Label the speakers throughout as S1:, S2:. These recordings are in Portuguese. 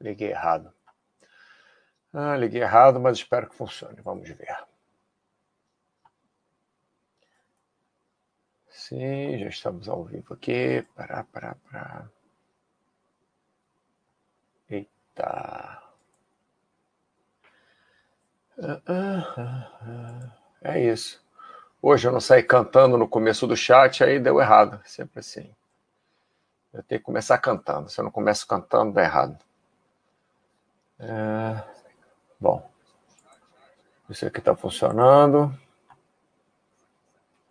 S1: Liguei errado. Ah, liguei errado, mas espero que funcione. Vamos ver. Sim, já estamos ao vivo aqui. Pará, pará, pará. Eita. Ah, ah, ah, é isso. Hoje eu não saí cantando no começo do chat, aí deu errado. Sempre assim. Eu tenho que começar cantando. Se eu não começo cantando, dá errado. É... Bom. Esse aqui está funcionando.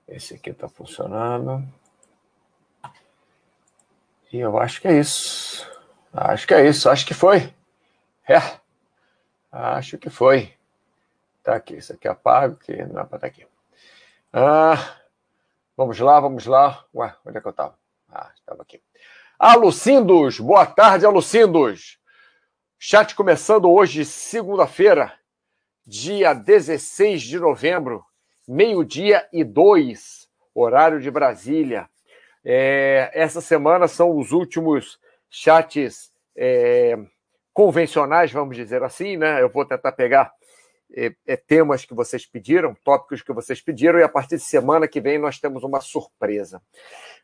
S1: Esse aqui está funcionando. E eu acho que é isso. Acho que é isso. Acho que foi. É. Acho que foi. Tá aqui. Isso aqui apago, que não é para estar tá aqui. Ah, vamos lá, vamos lá. Ué, onde é que eu estava? Ah, estava aqui. Alucindos, boa tarde, Alucindos. Chat começando hoje, segunda-feira, dia 16 de novembro, meio-dia e dois, horário de Brasília. É, essa semana são os últimos chats é, convencionais, vamos dizer assim, né? Eu vou tentar pegar é, é, temas que vocês pediram, tópicos que vocês pediram, e a partir de semana que vem nós temos uma surpresa.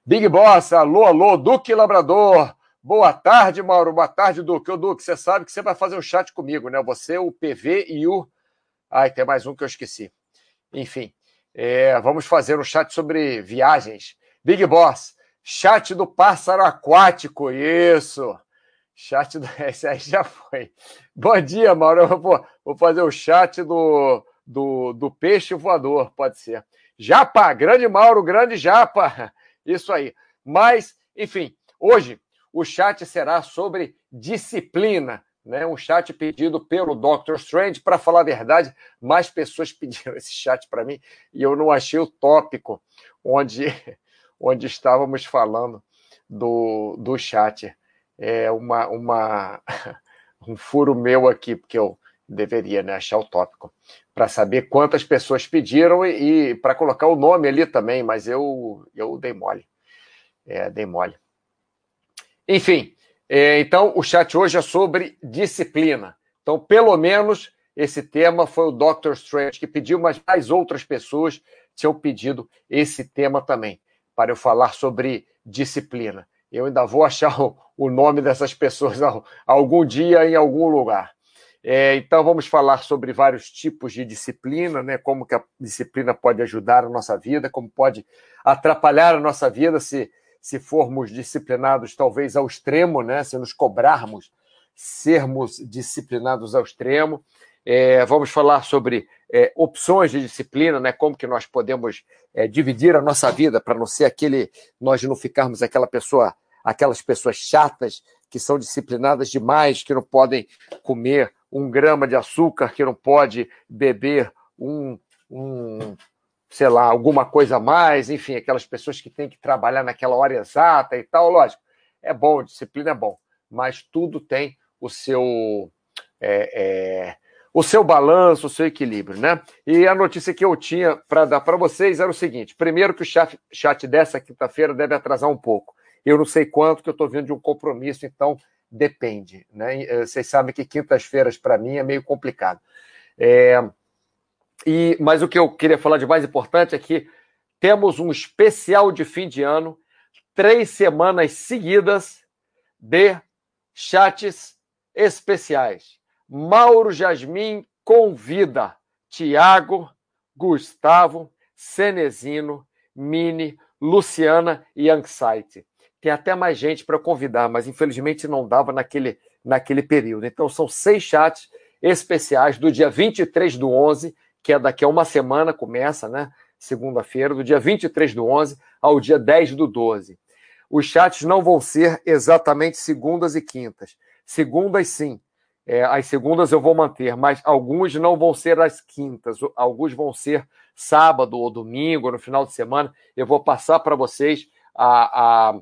S1: Big Boss, alô, alô, Duque Labrador. Boa tarde, Mauro. Boa tarde, Duque. Ô, Duque, você sabe que você vai fazer um chat comigo, né? Você, o PV e o. Ai, tem mais um que eu esqueci. Enfim, é, vamos fazer um chat sobre viagens. Big Boss, chat do pássaro aquático, isso. Chat do. Esse aí já foi. Bom dia, Mauro. Vou, vou fazer o chat do, do, do peixe voador, pode ser. Japa, grande Mauro, grande Japa. Isso aí. Mas, enfim, hoje o chat será sobre disciplina. Né, um chat pedido pelo Dr. Strange. Para falar a verdade, mais pessoas pediram esse chat para mim e eu não achei o tópico onde, onde estávamos falando do, do chat é uma, uma, um furo meu aqui, porque eu deveria né, achar o tópico, para saber quantas pessoas pediram e, e para colocar o nome ali também, mas eu, eu dei mole. É, dei mole. Enfim, é, então o chat hoje é sobre disciplina. Então, pelo menos, esse tema foi o Dr. Strange que pediu, mas mais outras pessoas tinham pedido esse tema também, para eu falar sobre disciplina. Eu ainda vou achar o, nome dessas pessoas algum dia em algum lugar. É, então vamos falar sobre vários tipos de disciplina, né? Como que a disciplina pode ajudar a nossa vida, como pode atrapalhar a nossa vida se, se formos disciplinados talvez ao extremo, né? Se nos cobrarmos sermos disciplinados ao extremo. É, vamos falar sobre é, opções de disciplina, né? Como que nós podemos é, dividir a nossa vida para não ser aquele, nós não ficarmos aquela pessoa aquelas pessoas chatas que são disciplinadas demais, que não podem comer um grama de açúcar, que não pode beber um, um sei lá, alguma coisa a mais, enfim, aquelas pessoas que têm que trabalhar naquela hora exata e tal, lógico, é bom, disciplina é bom, mas tudo tem o seu é, é, o seu balanço, o seu equilíbrio, né? E a notícia que eu tinha para dar para vocês era o seguinte: primeiro que o chat, chat dessa quinta-feira deve atrasar um pouco. Eu não sei quanto, que eu estou vindo de um compromisso, então depende. Né? Eh, vocês sabem que quintas-feiras, para mim, é meio complicado. É... E, mas o que eu queria falar de mais importante é que temos um especial de fim de ano, três semanas seguidas de chats especiais. Mauro Jasmin convida Tiago, Gustavo, Cenezino, Mini, Luciana e Anxiety. Tem até mais gente para convidar, mas infelizmente não dava naquele, naquele período. Então são seis chats especiais do dia 23 do 11, que é daqui a uma semana, começa, né? Segunda-feira, do dia 23 do 11 ao dia 10 do 12. Os chats não vão ser exatamente segundas e quintas. Segundas, sim. É, as segundas eu vou manter, mas alguns não vão ser as quintas. Alguns vão ser sábado ou domingo, no final de semana. Eu vou passar para vocês a, a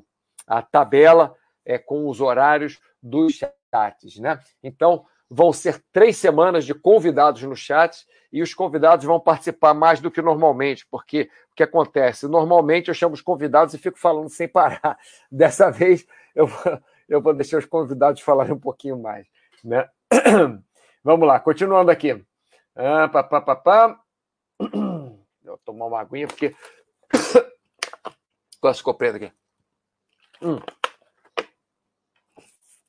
S1: a tabela é, com os horários dos chats, né? Então, vão ser três semanas de convidados no chat e os convidados vão participar mais do que normalmente, porque o que acontece? Normalmente eu chamo os convidados e fico falando sem parar. Dessa vez eu, eu vou deixar os convidados falarem um pouquinho mais. Né? Vamos lá, continuando aqui. Ah, pá, pá, pá, pá. Vou tomar uma aguinha, porque. Quase ficou preto aqui. Hum.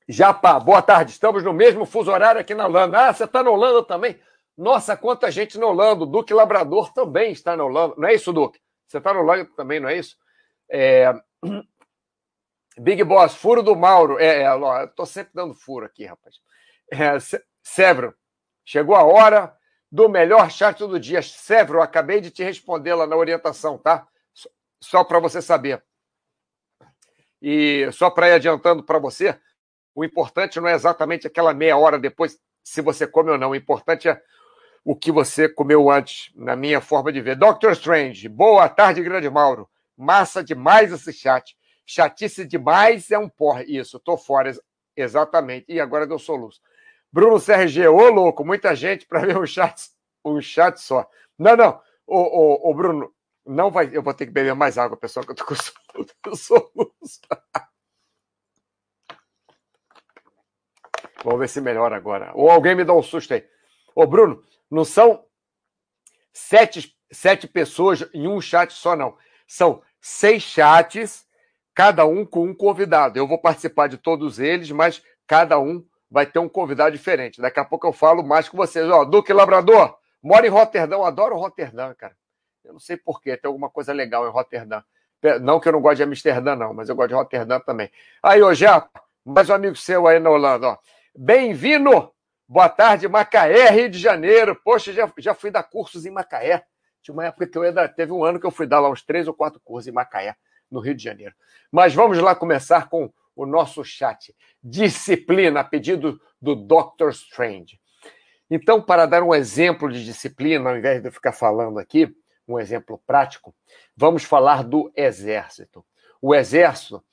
S1: Japa, boa tarde. Estamos no mesmo fuso horário aqui na Holanda. Ah, você está na Holanda também? Nossa, quanta gente na Holanda. O Duque Labrador também está na Holanda. Não é isso, Duque? Você está na Holanda também, não é isso? É... Big Boss, furo do Mauro. É, é eu tô sempre dando furo aqui, rapaz. É, Severo, chegou a hora do melhor chat do dia. Severo, acabei de te responder lá na orientação, tá? Só para você saber. E só para ir adiantando para você, o importante não é exatamente aquela meia hora depois, se você come ou não. O importante é o que você comeu antes, na minha forma de ver. Doctor Strange, boa tarde, grande Mauro. Massa demais esse chat. Chatice demais é um porra. Isso, tô fora, exatamente. E agora deu soluço. Bruno CRG, ô louco, muita gente para ver um chat, um chat só. Não, não, ô, ô, ô, Bruno, não vai. Eu vou ter que beber mais água, pessoal, que eu tô com soluço. Vamos ver se melhora agora. Ou alguém me dá um susto aí. Ô, Bruno, não são sete, sete pessoas em um chat só, não. São seis chats, cada um com um convidado. Eu vou participar de todos eles, mas cada um vai ter um convidado diferente. Daqui a pouco eu falo mais com vocês. Ó, Duque Labrador, mora em Roterdão, adoro Roterdão, cara. Eu não sei porquê, tem alguma coisa legal em Roterdão. Não que eu não goste de Amsterdã, não, mas eu gosto de Roterdã também. Aí, ô já, mais um amigo seu aí na Holanda, ó. Bem-vindo! Boa tarde, Macaé, Rio de Janeiro. Poxa, já, já fui dar cursos em Macaé. Tinha uma época que eu teve um ano que eu fui dar lá uns três ou quatro cursos em Macaé, no Rio de Janeiro. Mas vamos lá começar com o nosso chat. Disciplina, a pedido do Dr. Strange. Então, para dar um exemplo de disciplina, ao invés de eu ficar falando aqui, um exemplo prático, vamos falar do Exército. O Exército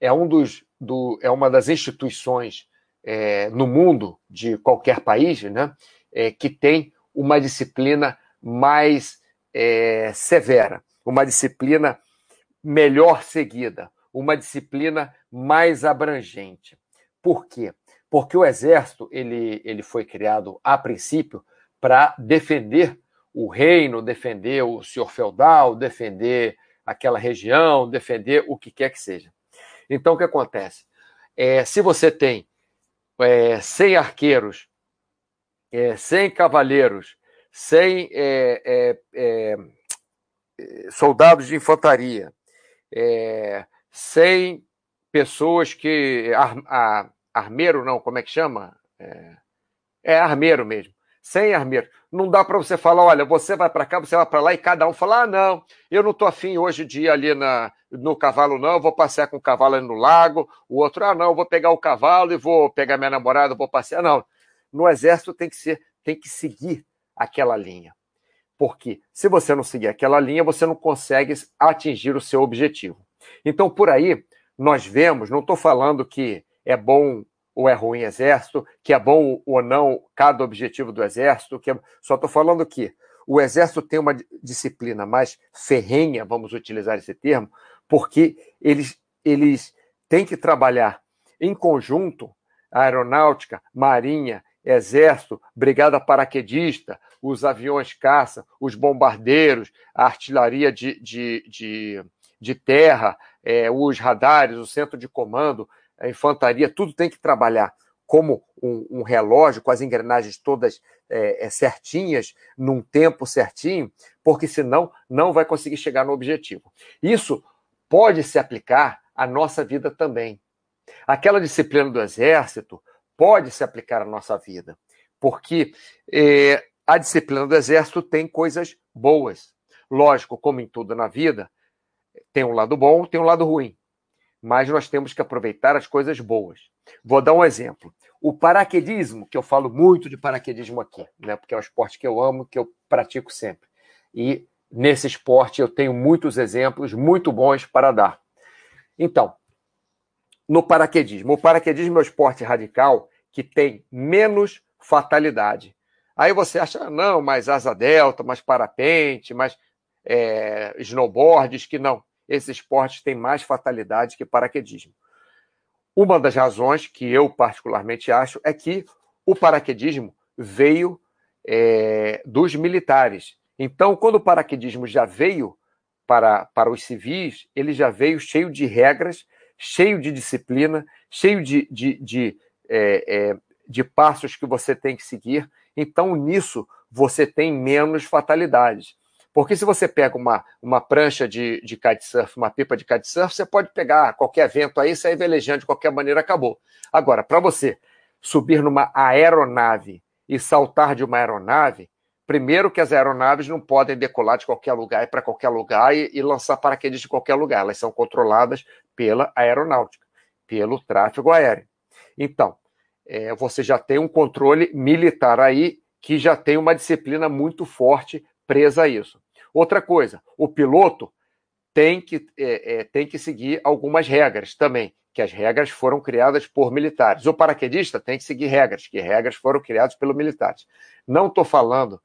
S1: é, um dos, do, é uma das instituições é, no mundo de qualquer país, né, é, que tem uma disciplina mais é, severa, uma disciplina melhor seguida, uma disciplina mais abrangente. Por quê? Porque o exército ele, ele foi criado a princípio para defender o reino, defender o senhor feudal, defender aquela região, defender o que quer que seja. Então, o que acontece? É, se você tem é, 100 arqueiros, é, 100 cavaleiros, 100 é, é, é, soldados de infantaria, é, 100 pessoas que. Ar, a, armeiro, não, como é que chama? É, é armeiro mesmo. 100 armeiros. Não dá para você falar, olha, você vai para cá, você vai para lá, e cada um falar, ah, não, eu não estou afim hoje de ir ali na, no cavalo, não, eu vou passear com o cavalo ali no lago. O outro, ah, não, eu vou pegar o cavalo e vou pegar minha namorada, vou passear. Não, no exército tem que ser, tem que seguir aquela linha. Porque se você não seguir aquela linha, você não consegue atingir o seu objetivo. Então, por aí, nós vemos, não estou falando que é bom ou é ruim exército, que é bom ou não cada objetivo do exército, que é... só estou falando que o exército tem uma disciplina mais ferrenha, vamos utilizar esse termo, porque eles, eles têm que trabalhar em conjunto, aeronáutica, marinha, exército, brigada paraquedista, os aviões caça, os bombardeiros, a artilharia de, de, de, de terra, é, os radares, o centro de comando, a infantaria, tudo tem que trabalhar como um, um relógio, com as engrenagens todas é, é, certinhas, num tempo certinho, porque senão não vai conseguir chegar no objetivo. Isso pode se aplicar à nossa vida também. Aquela disciplina do exército pode se aplicar à nossa vida, porque é, a disciplina do exército tem coisas boas. Lógico, como em tudo na vida, tem um lado bom, tem um lado ruim mas nós temos que aproveitar as coisas boas. Vou dar um exemplo. O paraquedismo, que eu falo muito de paraquedismo aqui, né, porque é um esporte que eu amo, que eu pratico sempre. E nesse esporte eu tenho muitos exemplos muito bons para dar. Então, no paraquedismo, o paraquedismo é um esporte radical que tem menos fatalidade. Aí você acha, ah, não, mais asa delta, mais parapente, mais é, snowboards, que não esses esportes têm mais fatalidade que paraquedismo. uma das razões que eu particularmente acho é que o paraquedismo veio é, dos militares. Então, quando o paraquedismo já veio para, para os civis, ele já veio cheio de regras, cheio de disciplina, cheio de, de, de, é, é, de passos que você tem que seguir. Então, nisso, você tem menos fatalidades. Porque se você pega uma, uma prancha de, de kitesurf, uma pipa de kitesurf, você pode pegar qualquer vento aí, sair velejando de qualquer maneira, acabou. Agora, para você subir numa aeronave e saltar de uma aeronave, primeiro que as aeronaves não podem decolar de qualquer lugar e para qualquer lugar e, e lançar paraquedas de qualquer lugar. Elas são controladas pela aeronáutica, pelo tráfego aéreo. Então, é, você já tem um controle militar aí que já tem uma disciplina muito forte presa a isso. Outra coisa, o piloto tem que, é, é, tem que seguir algumas regras também, que as regras foram criadas por militares. O paraquedista tem que seguir regras, que regras foram criadas pelos militares. Não estou falando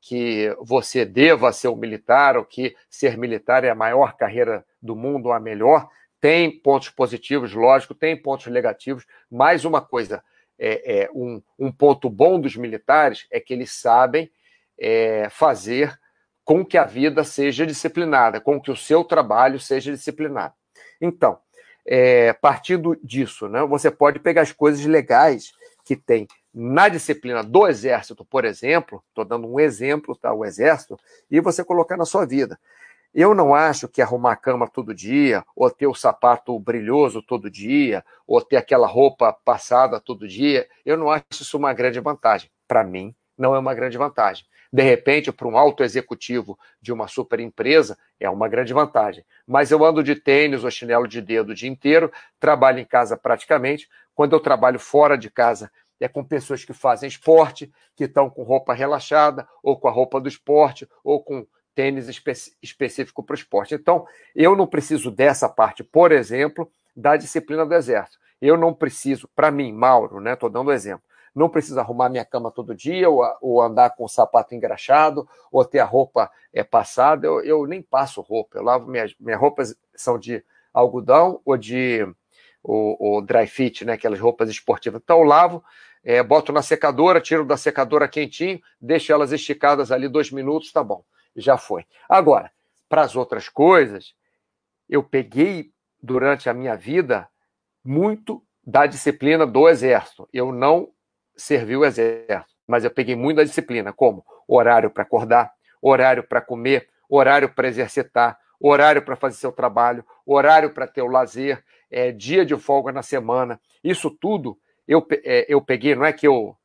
S1: que você deva ser um militar ou que ser militar é a maior carreira do mundo ou a melhor. Tem pontos positivos, lógico, tem pontos negativos. Mais uma coisa, é, é um, um, ponto bom dos militares é que eles sabem é, fazer com que a vida seja disciplinada, com que o seu trabalho seja disciplinado. Então, é, partindo disso, né, você pode pegar as coisas legais que tem na disciplina do exército, por exemplo, estou dando um exemplo, tá, o exército, e você colocar na sua vida. Eu não acho que arrumar a cama todo dia, ou ter o sapato brilhoso todo dia, ou ter aquela roupa passada todo dia, eu não acho isso uma grande vantagem. Para mim, não é uma grande vantagem. De repente, para um alto executivo de uma super empresa, é uma grande vantagem. Mas eu ando de tênis ou chinelo de dedo o dia inteiro, trabalho em casa praticamente. Quando eu trabalho fora de casa, é com pessoas que fazem esporte, que estão com roupa relaxada, ou com a roupa do esporte, ou com tênis espe específico para o esporte. Então, eu não preciso dessa parte, por exemplo, da disciplina do exército. Eu não preciso, para mim, Mauro, né? Estou dando exemplo não preciso arrumar minha cama todo dia, ou, ou, andar com o sapato engraxado, ou ter a roupa é, passada. Eu, eu nem passo roupa, eu lavo minhas, minhas roupas são de algodão ou de o, dry fit, né, aquelas roupas esportivas. Então eu lavo, é, boto na secadora, tiro da secadora quentinho, deixo elas esticadas ali dois minutos, tá bom, já foi. Agora, para as outras coisas, eu peguei durante a minha vida muito da disciplina do exército. Eu não servi o exército, mas eu peguei muito disciplina, como horário para acordar, horário para comer, horário para exercitar, horário para fazer seu trabalho, horário para ter o lazer, é, dia de folga na semana. Isso tudo eu, é, eu peguei, não é que eu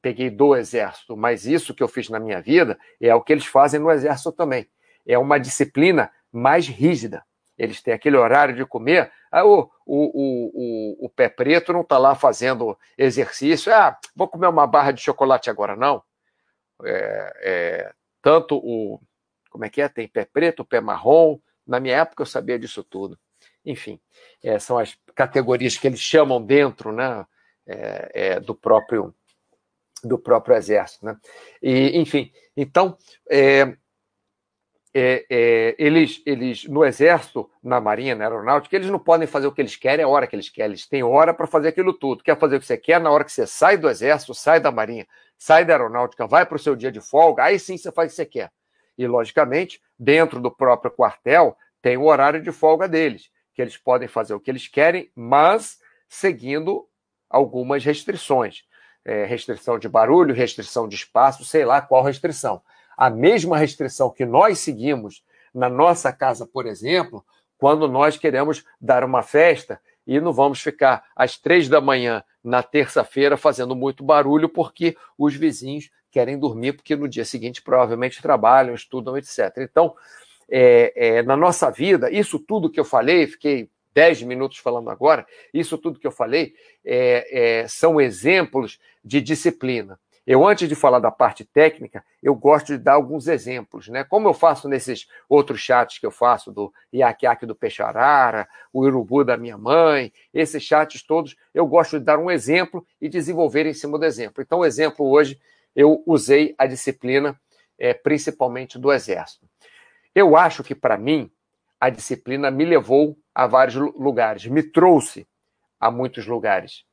S1: peguei do exército, mas isso que eu fiz na minha vida é o que eles fazem no exército também. É uma disciplina mais rígida. Eles têm aquele horário de comer, Aí o, o, o, o pé preto não está lá fazendo exercício. Ah, vou comer uma barra de chocolate agora, não. É, é, tanto o. Como é que é? Tem pé preto, pé marrom. Na minha época eu sabia disso tudo. Enfim, é, são as categorias que eles chamam dentro né, é, é, do próprio do próprio exército, né? E, enfim, então é, é, é, eles, eles, no exército, na marinha, na aeronáutica, eles não podem fazer o que eles querem a hora que eles querem. Eles têm hora para fazer aquilo tudo. Quer fazer o que você quer na hora que você sai do exército, sai da marinha, sai da aeronáutica, vai para o seu dia de folga, aí sim você faz o que você quer. E, logicamente, dentro do próprio quartel, tem o horário de folga deles, que eles podem fazer o que eles querem, mas seguindo algumas restrições. É, restrição de barulho, restrição de espaço, sei lá qual restrição a mesma restrição que nós seguimos na nossa casa, por exemplo, quando nós queremos dar uma festa e não vamos ficar às três da manhã na terça-feira fazendo muito barulho porque os vizinhos querem dormir, porque no dia seguinte provavelmente trabalham, estudam, etc. Então, é, é, na nossa vida, isso tudo que eu falei, fiquei dez minutos falando agora, isso tudo que eu falei é, é são exemplos de disciplina. Eu, antes de falar da parte técnica, eu gosto de dar alguns exemplos, né? Como eu faço nesses outros chats que eu faço, do Iaquiaque do Peixarara, o Urubu da minha mãe, esses chats todos, eu gosto de dar um exemplo e desenvolver em cima do exemplo. Então, o exemplo hoje, eu usei a disciplina é, principalmente do Exército. Eu acho que, para mim, a disciplina me levou a vários lugares, me trouxe a muitos lugares.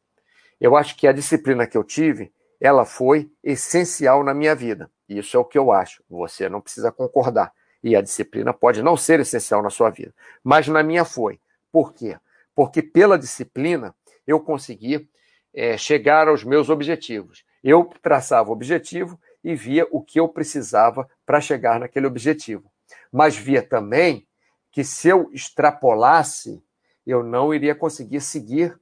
S1: Eu acho que a disciplina que eu tive, ela foi essencial na minha vida. Isso é o que eu acho. Você não precisa concordar. E a disciplina pode não ser essencial na sua vida, mas na minha foi. Por quê? Porque pela disciplina eu consegui é, chegar aos meus objetivos. Eu traçava o objetivo e via o que eu precisava para chegar naquele objetivo. Mas via também que se eu extrapolasse, eu não iria conseguir seguir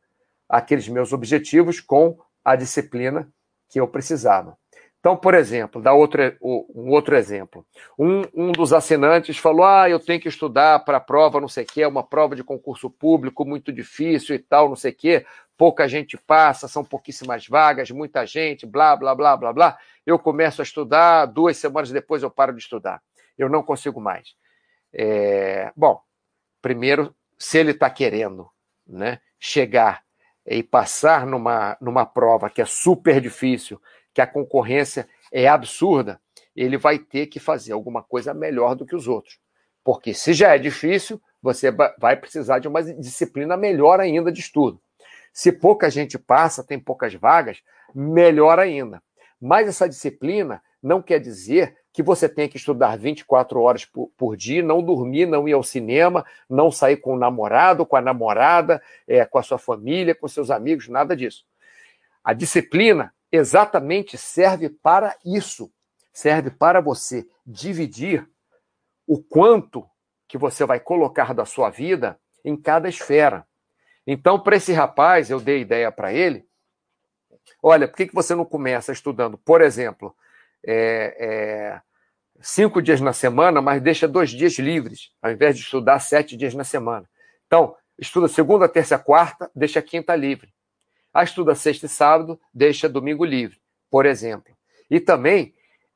S1: aqueles meus objetivos com a disciplina que eu precisava. Então, por exemplo, dá outro, um outro exemplo. Um, um dos assinantes falou: Ah, eu tenho que estudar para a prova, não sei o quê, é uma prova de concurso público muito difícil e tal, não sei o quê. Pouca gente passa, são pouquíssimas vagas, muita gente, blá, blá, blá, blá, blá. Eu começo a estudar, duas semanas depois eu paro de estudar. Eu não consigo mais. É... Bom, primeiro, se ele está querendo né, chegar e passar numa, numa prova que é super difícil, que a concorrência é absurda, ele vai ter que fazer alguma coisa melhor do que os outros. Porque se já é difícil, você vai precisar de uma disciplina melhor ainda de estudo. Se pouca gente passa, tem poucas vagas, melhor ainda. Mas essa disciplina não quer dizer que você tem que estudar 24 horas por, por, dia, não dormir, não ir ao cinema, não sair com o namorado, com a namorada, é, com a sua família, com seus amigos, nada disso. A disciplina exatamente serve para isso. Serve para você dividir o quanto que você vai colocar da sua vida em cada esfera. Então, para esse rapaz, eu dei ideia para ele. Olha, por que, que você não começa estudando, por exemplo, é, é, cinco dias na semana, mas deixa dois dias livres, ao invés de estudar sete dias na semana? Então, estuda segunda, terça, quarta, deixa quinta livre. A estuda sexta e sábado, deixa domingo livre, por exemplo. E também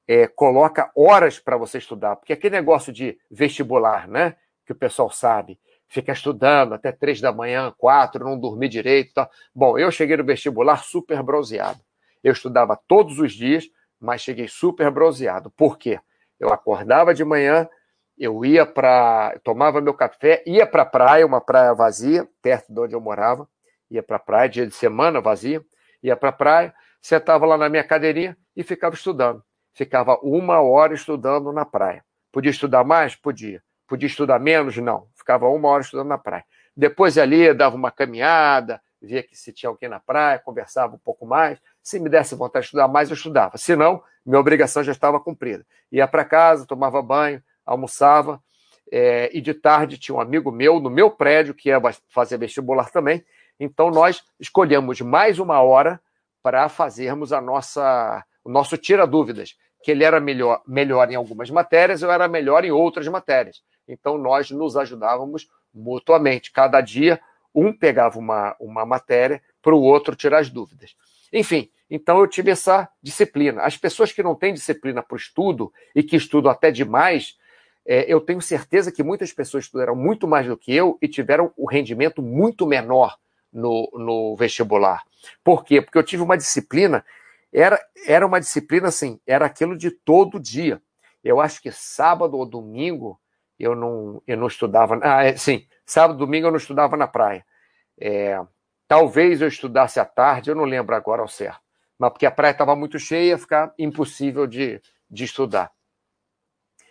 S1: é, coloca horas para você estudar, porque aquele negócio de vestibular, né? Que o pessoal sabe, fica estudando até três da manhã, quatro, não dormir direito. Tá. Bom, eu cheguei no vestibular super bronzeado. Eu estudava todos os dias, mas cheguei super bronzeado. Por quê? Eu acordava de manhã, eu ia para. tomava meu café, ia para a praia, uma praia vazia, perto de onde eu morava ia para a praia, dia de semana vazia, ia para a praia, sentava lá na minha cadeirinha e ficava estudando. Ficava uma hora estudando na praia. Podia estudar mais? Podia. Podia estudar menos? Não. Ficava uma hora estudando na praia. Depois ali dava uma caminhada, via que se tinha alguém na praia, conversava um pouco mais. Se me desse vontade de estudar mais, eu estudava. Se não, minha obrigação já estava cumprida. Ia para casa, tomava banho, almoçava, é, e de tarde tinha um amigo meu no meu prédio, que ia fazer vestibular também, então, nós escolhemos mais uma hora para fazermos a nossa, o nosso tira-dúvidas, que ele era melhor, melhor em algumas matérias, eu era melhor em outras matérias. Então, nós nos ajudávamos mutuamente. Cada dia, um pegava uma, uma matéria para o outro tirar as dúvidas. Enfim, então eu tive essa disciplina. As pessoas que não têm disciplina para o estudo e que estudam até demais, é, eu tenho certeza que muitas pessoas estudaram muito mais do que eu e tiveram o rendimento muito menor no, no vestibular. Por quê? Porque eu tive uma disciplina, era, era uma disciplina assim, era aquilo de todo dia. Eu acho que sábado ou domingo eu não, eu não estudava. Ah, é, sim, sábado domingo eu não estudava na praia. É, talvez eu estudasse à tarde, eu não lembro agora ao certo. Mas porque a praia estava muito cheia, ia ficar impossível de, de estudar.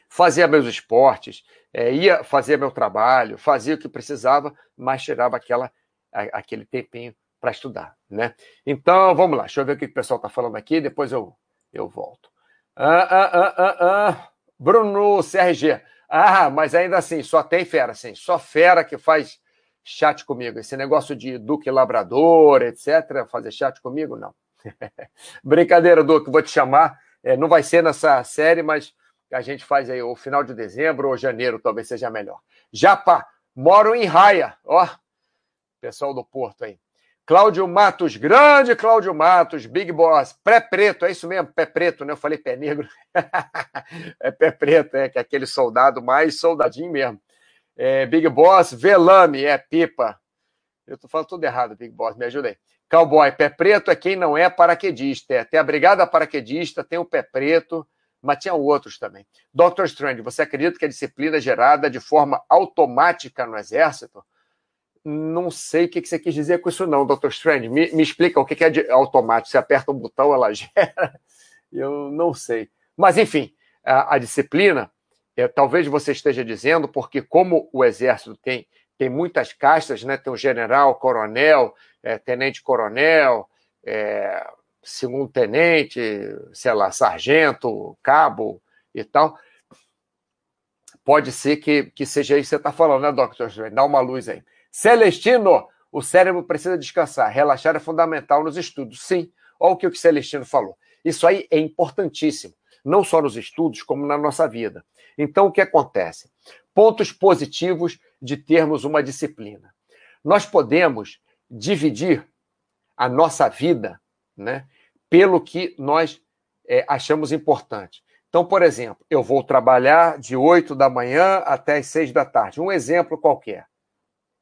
S1: Fazia meus esportes, é, ia fazer meu trabalho, fazia o que precisava, mas tirava aquela aquele tempinho para estudar, né? Então, vamos lá, deixa eu ver o que o pessoal está falando aqui, depois eu, eu volto. Ah, ah, ah, ah, ah. Bruno CRG. Ah, mas ainda assim, só tem fera, sim. Só fera que faz chat comigo. Esse negócio de Duque Labrador, etc., fazer chat comigo, não. Brincadeira, Duque, vou te chamar. É, não vai ser nessa série, mas a gente faz aí o final de dezembro ou janeiro, talvez seja melhor. Japa, moro em Raia. Ó, pessoal do Porto aí. Cláudio Matos, grande Cláudio Matos, Big Boss, pé preto, é isso mesmo, pé preto, né? Eu falei pé negro. é pé preto, é que é aquele soldado mais soldadinho mesmo. É, Big Boss, velame, é pipa. Eu tô falando tudo errado, Big Boss, me ajuda aí. Cowboy, pé preto é quem não é paraquedista. É, tem a Brigada Paraquedista, tem o pé preto, mas tinha outros também. Dr. Strange, você acredita que a disciplina é gerada de forma automática no Exército? não sei o que você quis dizer com isso, não, Dr. Strange. Me, me explica o que é automático. Você aperta um botão, ela gera. Eu não sei. Mas, enfim, a, a disciplina, é, talvez você esteja dizendo, porque como o Exército tem, tem muitas castas, né? tem o general, coronel, é, tenente-coronel, é, segundo-tenente, sei lá, sargento, cabo e tal. Pode ser que, que seja isso que você está falando, né, Dr. Strange? Dá uma luz aí. Celestino, o cérebro precisa descansar. Relaxar é fundamental nos estudos. Sim, olha o que o Celestino falou. Isso aí é importantíssimo, não só nos estudos, como na nossa vida. Então, o que acontece? Pontos positivos de termos uma disciplina. Nós podemos dividir a nossa vida né, pelo que nós é, achamos importante. Então, por exemplo, eu vou trabalhar de 8 da manhã até as 6 da tarde. Um exemplo qualquer.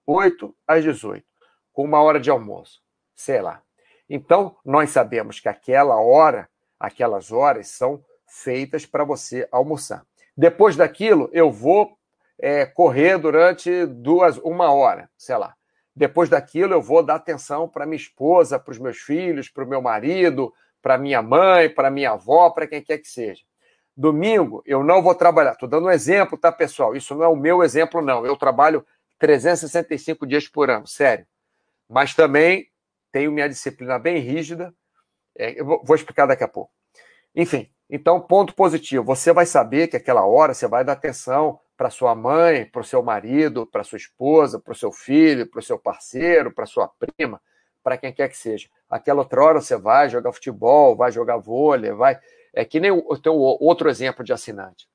S1: 8 às 18, com uma hora de almoço, sei lá. Então, nós sabemos que aquela hora, aquelas horas são feitas para você almoçar. Depois daquilo, eu vou é, correr durante duas, uma hora, sei lá. Depois daquilo, eu vou dar atenção para minha esposa, para os meus filhos, para o meu marido, para minha mãe, para minha avó, para quem quer que seja. Domingo, eu não vou trabalhar. Estou dando um exemplo, tá, pessoal? Isso não é o meu exemplo, não. Eu trabalho 365 dias por ano, sério. Mas também tenho minha disciplina bem rígida. É, eu vou explicar daqui a pouco. Enfim, então, ponto positivo. Você vai saber que aquela hora você vai dar atenção para sua mãe, para o seu marido, para sua esposa, para o seu filho, para o seu parceiro, para sua prima, para quem quer que seja. Aquela outra hora você vai jogar futebol, vai jogar vôlei, vai. É que nem o teu outro exemplo de assinante.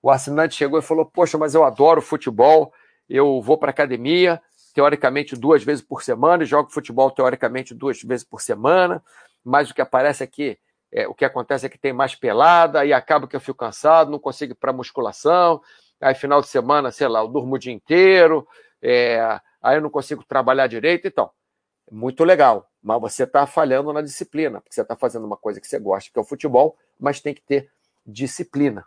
S1: O assinante chegou e falou: Poxa, mas eu adoro futebol, eu vou para academia, teoricamente duas vezes por semana, e jogo futebol teoricamente duas vezes por semana, mas o que aparece aqui, é, o que acontece é que tem mais pelada, e acaba que eu fico cansado, não consigo ir para musculação, aí final de semana, sei lá, eu durmo o dia inteiro, é, aí eu não consigo trabalhar direito, então, muito legal, mas você está falhando na disciplina, porque você está fazendo uma coisa que você gosta, que é o futebol, mas tem que ter disciplina.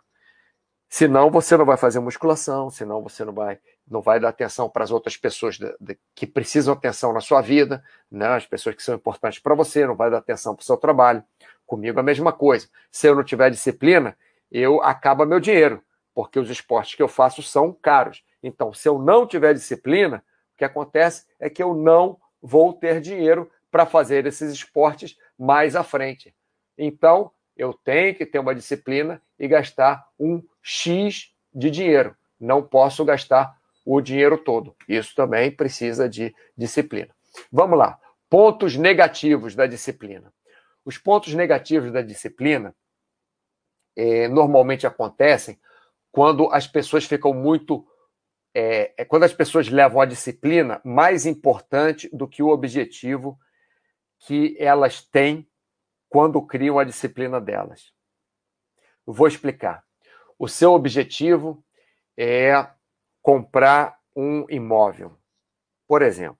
S1: Senão você não vai fazer musculação, senão você não vai, não vai dar atenção para as outras pessoas de, de, que precisam atenção na sua vida, né? as pessoas que são importantes para você, não vai dar atenção para o seu trabalho. Comigo a mesma coisa. Se eu não tiver disciplina, eu acaba meu dinheiro, porque os esportes que eu faço são caros. Então, se eu não tiver disciplina, o que acontece é que eu não vou ter dinheiro para fazer esses esportes mais à frente. Então, eu tenho que ter uma disciplina e gastar um X de dinheiro. Não posso gastar o dinheiro todo. Isso também precisa de disciplina. Vamos lá. Pontos negativos da disciplina. Os pontos negativos da disciplina é, normalmente acontecem quando as pessoas ficam muito. É, é quando as pessoas levam a disciplina mais importante do que o objetivo que elas têm quando criam a disciplina delas. Vou explicar. O seu objetivo é comprar um imóvel. Por exemplo,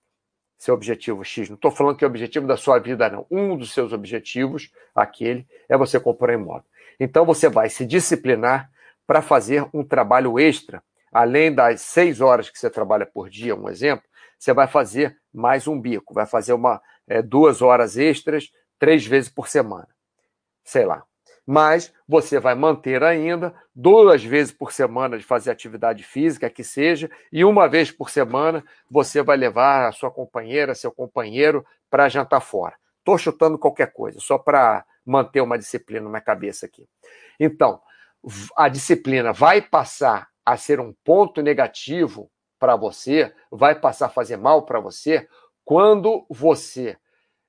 S1: seu objetivo X, não estou falando que é o objetivo da sua vida, não. Um dos seus objetivos, aquele, é você comprar um imóvel. Então você vai se disciplinar para fazer um trabalho extra. Além das seis horas que você trabalha por dia, um exemplo, você vai fazer mais um bico, vai fazer uma, é, duas horas extras três vezes por semana. Sei lá. Mas você vai manter ainda duas vezes por semana de fazer atividade física, que seja, e uma vez por semana você vai levar a sua companheira, seu companheiro, para jantar fora. Estou chutando qualquer coisa, só para manter uma disciplina na cabeça aqui. Então, a disciplina vai passar a ser um ponto negativo para você, vai passar a fazer mal para você, quando você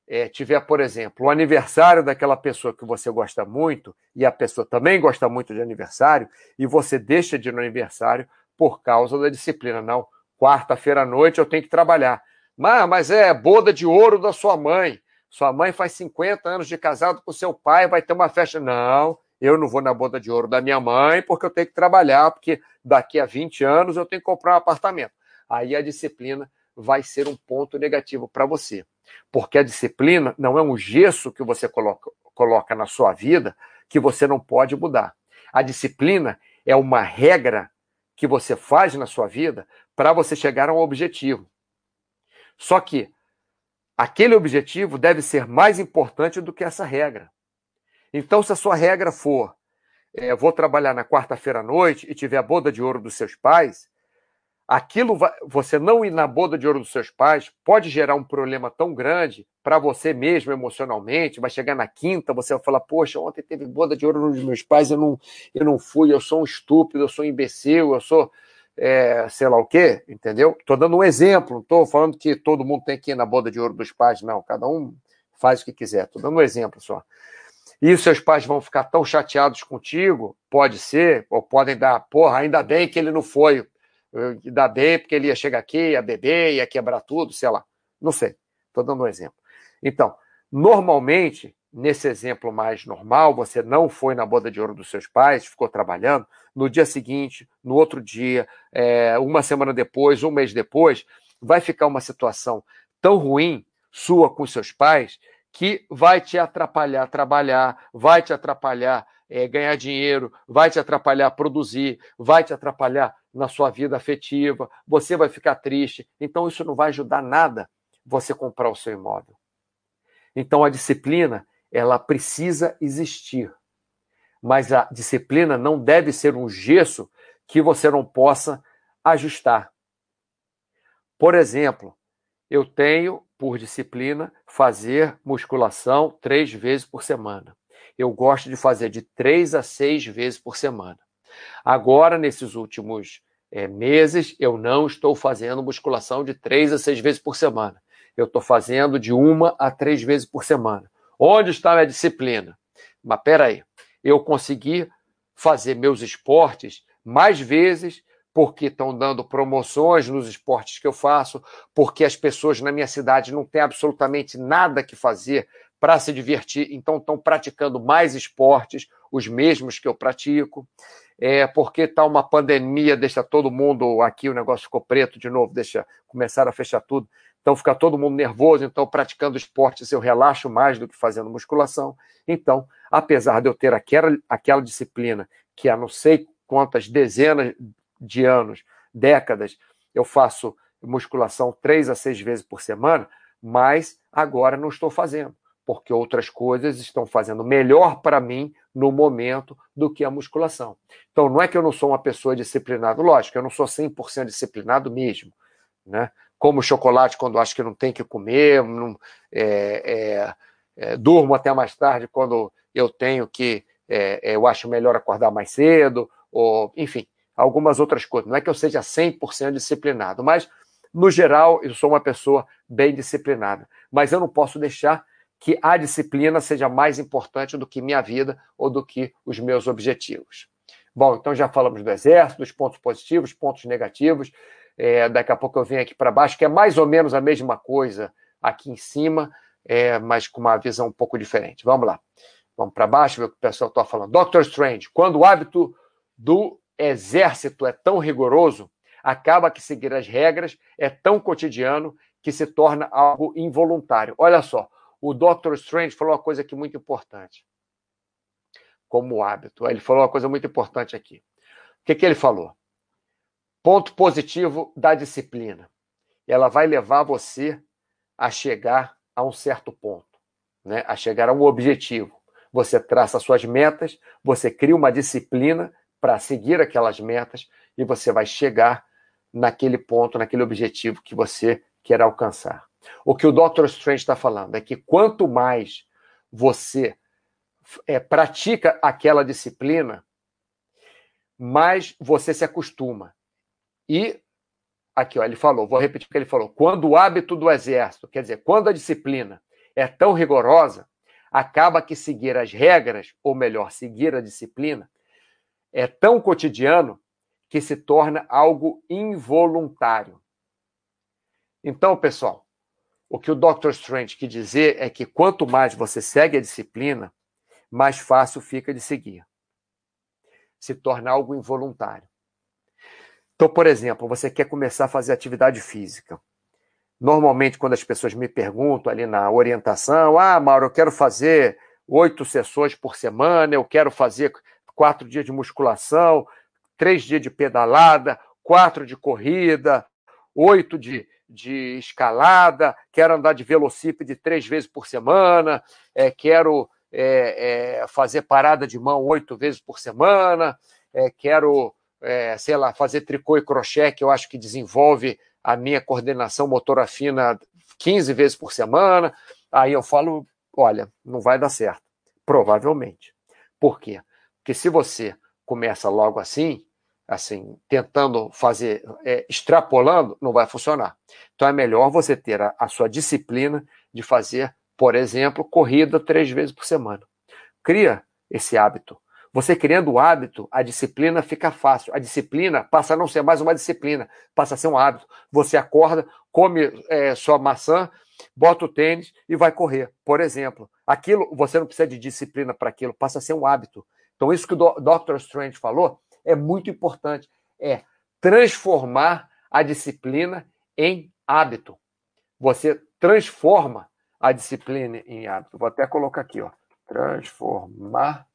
S1: é, tiver, por exemplo, o aniversário daquela pessoa que você gosta muito e a pessoa também gosta muito de aniversário e você deixa de ir no aniversário por causa da disciplina. Não, quarta-feira à noite eu tenho que trabalhar. Mas, mas é boda de ouro da sua mãe. Sua mãe faz 50 anos de casado com seu pai, vai ter uma festa. Não, eu não vou na boda de ouro da minha mãe porque eu tenho que trabalhar, porque daqui a 20 anos eu tenho que comprar um apartamento. Aí a disciplina vai ser um ponto negativo para você. Porque a disciplina não é um gesso que você coloca, coloca na sua vida que você não pode mudar. A disciplina é uma regra que você faz na sua vida para você chegar a um objetivo. Só que aquele objetivo deve ser mais importante do que essa regra. Então, se a sua regra for é, vou trabalhar na quarta-feira à noite e tiver a boda de ouro dos seus pais, aquilo vai, você não ir na boda de ouro dos seus pais pode gerar um problema tão grande para você mesmo emocionalmente. Vai chegar na quinta, você vai falar: Poxa, ontem teve boda de ouro dos meus pais, eu não, eu não fui, eu sou um estúpido, eu sou um imbecil, eu sou. É, sei lá o quê, entendeu? Estou dando um exemplo, não estou falando que todo mundo tem que ir na boda de ouro dos pais, não. Cada um faz o que quiser. Estou dando um exemplo só. E os seus pais vão ficar tão chateados contigo? Pode ser, ou podem dar, porra, ainda bem que ele não foi Ainda bem, porque ele ia chegar aqui, ia beber, ia quebrar tudo, sei lá. Não sei. Estou dando um exemplo. Então, normalmente, nesse exemplo mais normal, você não foi na boda de ouro dos seus pais, ficou trabalhando, no dia seguinte, no outro dia, é, uma semana depois, um mês depois, vai ficar uma situação tão ruim sua com seus pais que vai te atrapalhar trabalhar, vai te atrapalhar é, ganhar dinheiro, vai te atrapalhar produzir, vai te atrapalhar na sua vida afetiva, você vai ficar triste. Então, isso não vai ajudar nada você comprar o seu imóvel. Então, a disciplina, ela precisa existir. Mas a disciplina não deve ser um gesso que você não possa ajustar. Por exemplo, eu tenho, por disciplina, fazer musculação três vezes por semana eu gosto de fazer de três a seis vezes por semana. Agora, nesses últimos é, meses, eu não estou fazendo musculação de três a seis vezes por semana. Eu estou fazendo de uma a três vezes por semana. Onde está a minha disciplina? Mas peraí, eu consegui fazer meus esportes mais vezes porque estão dando promoções nos esportes que eu faço, porque as pessoas na minha cidade não têm absolutamente nada que fazer para se divertir, então estão praticando mais esportes, os mesmos que eu pratico. É, porque está uma pandemia, deixa todo mundo aqui, o negócio ficou preto de novo, deixa começar a fechar tudo. Então fica todo mundo nervoso, então praticando esportes eu relaxo mais do que fazendo musculação. Então, apesar de eu ter aquela, aquela disciplina que há não sei quantas dezenas de anos, décadas, eu faço musculação três a seis vezes por semana, mas agora não estou fazendo porque outras coisas estão fazendo melhor para mim no momento do que a musculação. Então, não é que eu não sou uma pessoa disciplinada, lógico, eu não sou 100% disciplinado mesmo, né? Como chocolate quando acho que não tem que comer, não, é, é, é, durmo até mais tarde quando eu tenho que, é, eu acho melhor acordar mais cedo, ou, enfim, algumas outras coisas. Não é que eu seja 100% disciplinado, mas, no geral, eu sou uma pessoa bem disciplinada. Mas eu não posso deixar que a disciplina seja mais importante do que minha vida ou do que os meus objetivos. Bom, então já falamos do exército, dos pontos positivos, pontos negativos. É, daqui a pouco eu venho aqui para baixo, que é mais ou menos a mesma coisa aqui em cima, é, mas com uma visão um pouco diferente. Vamos lá. Vamos para baixo, ver o que o pessoal está falando. Doctor Strange, quando o hábito do exército é tão rigoroso, acaba que seguir as regras é tão cotidiano que se torna algo involuntário. Olha só, o Dr. Strange falou uma coisa aqui muito importante, como hábito. Ele falou uma coisa muito importante aqui. O que, que ele falou? Ponto positivo da disciplina. Ela vai levar você a chegar a um certo ponto, né? a chegar a um objetivo. Você traça suas metas, você cria uma disciplina para seguir aquelas metas e você vai chegar naquele ponto, naquele objetivo que você quer alcançar. O que o Dr. Strange está falando é que quanto mais você é, pratica aquela disciplina, mais você se acostuma. E aqui, ó, ele falou, vou repetir o que ele falou. Quando o hábito do exército, quer dizer, quando a disciplina é tão rigorosa, acaba que seguir as regras, ou melhor, seguir a disciplina, é tão cotidiano que se torna algo involuntário. Então, pessoal, o que o Dr. Strange quer dizer é que quanto mais você segue a disciplina, mais fácil fica de seguir. Se torna algo involuntário. Então, por exemplo, você quer começar a fazer atividade física. Normalmente, quando as pessoas me perguntam ali na orientação, ah, Mauro, eu quero fazer oito sessões por semana, eu quero fazer quatro dias de musculação, três dias de pedalada, quatro de corrida, oito de, de escalada, quero andar de velocípede três vezes por semana, é, quero é, é, fazer parada de mão oito vezes por semana, é, quero, é, sei lá, fazer tricô e crochê, que eu acho que desenvolve a minha coordenação motora fina 15 vezes por semana. Aí eu falo, olha, não vai dar certo. Provavelmente. Por quê? Porque se você começa logo assim, assim, tentando fazer, é, extrapolando, não vai funcionar. Então é melhor você ter a, a, sua disciplina de fazer, por exemplo, corrida três vezes por semana. Cria esse hábito. Você criando o hábito, a disciplina fica fácil. A disciplina passa a não ser mais uma disciplina, passa a ser um hábito. Você acorda, come é, sua maçã, bota o tênis e vai correr. Por exemplo, aquilo, você não precisa de disciplina para aquilo, passa a ser um hábito. Então, isso que o Dr. Strange falou é muito importante. É transformar a disciplina em hábito. Você transforma a disciplina em hábito. Vou até colocar aqui, ó. Transformar